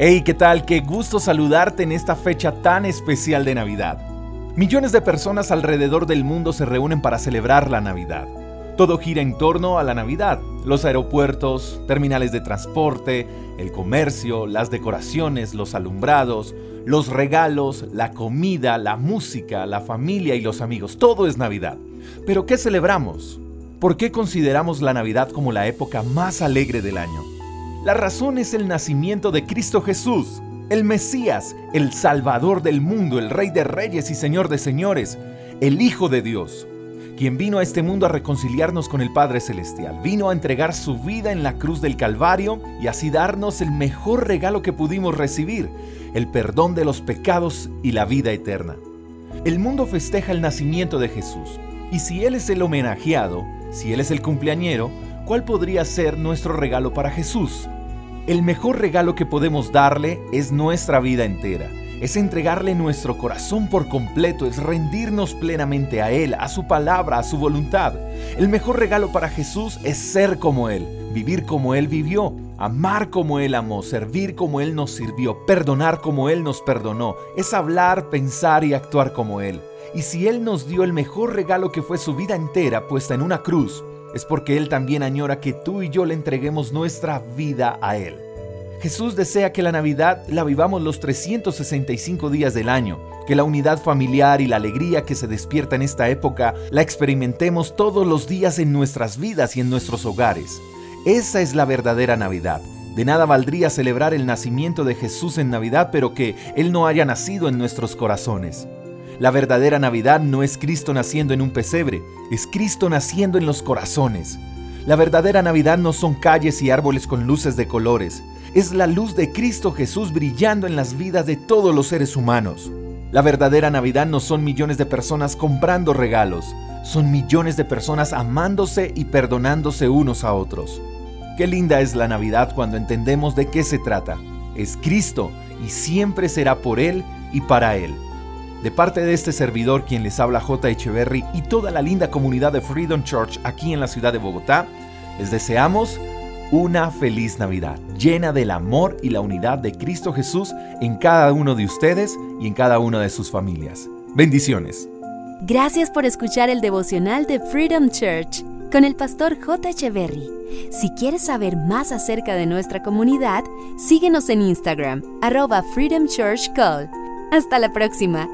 Hey, ¿qué tal? Qué gusto saludarte en esta fecha tan especial de Navidad. Millones de personas alrededor del mundo se reúnen para celebrar la Navidad. Todo gira en torno a la Navidad. Los aeropuertos, terminales de transporte, el comercio, las decoraciones, los alumbrados, los regalos, la comida, la música, la familia y los amigos. Todo es Navidad. Pero ¿qué celebramos? ¿Por qué consideramos la Navidad como la época más alegre del año? La razón es el nacimiento de Cristo Jesús, el Mesías, el Salvador del mundo, el Rey de Reyes y Señor de Señores, el Hijo de Dios, quien vino a este mundo a reconciliarnos con el Padre Celestial, vino a entregar su vida en la cruz del Calvario y así darnos el mejor regalo que pudimos recibir, el perdón de los pecados y la vida eterna. El mundo festeja el nacimiento de Jesús, y si Él es el homenajeado, si Él es el cumpleañero, ¿cuál podría ser nuestro regalo para Jesús? El mejor regalo que podemos darle es nuestra vida entera. Es entregarle nuestro corazón por completo, es rendirnos plenamente a Él, a su palabra, a su voluntad. El mejor regalo para Jesús es ser como Él, vivir como Él vivió, amar como Él amó, servir como Él nos sirvió, perdonar como Él nos perdonó, es hablar, pensar y actuar como Él. Y si Él nos dio el mejor regalo que fue su vida entera puesta en una cruz, es porque Él también añora que tú y yo le entreguemos nuestra vida a Él. Jesús desea que la Navidad la vivamos los 365 días del año, que la unidad familiar y la alegría que se despierta en esta época la experimentemos todos los días en nuestras vidas y en nuestros hogares. Esa es la verdadera Navidad. De nada valdría celebrar el nacimiento de Jesús en Navidad, pero que Él no haya nacido en nuestros corazones. La verdadera Navidad no es Cristo naciendo en un pesebre, es Cristo naciendo en los corazones. La verdadera Navidad no son calles y árboles con luces de colores, es la luz de Cristo Jesús brillando en las vidas de todos los seres humanos. La verdadera Navidad no son millones de personas comprando regalos, son millones de personas amándose y perdonándose unos a otros. Qué linda es la Navidad cuando entendemos de qué se trata. Es Cristo y siempre será por Él y para Él. De parte de este servidor, quien les habla J. Echeverry y toda la linda comunidad de Freedom Church aquí en la ciudad de Bogotá, les deseamos una feliz Navidad, llena del amor y la unidad de Cristo Jesús en cada uno de ustedes y en cada una de sus familias. Bendiciones. Gracias por escuchar el devocional de Freedom Church con el pastor J. Echeverry. Si quieres saber más acerca de nuestra comunidad, síguenos en Instagram, arroba Freedom Church Call. Hasta la próxima.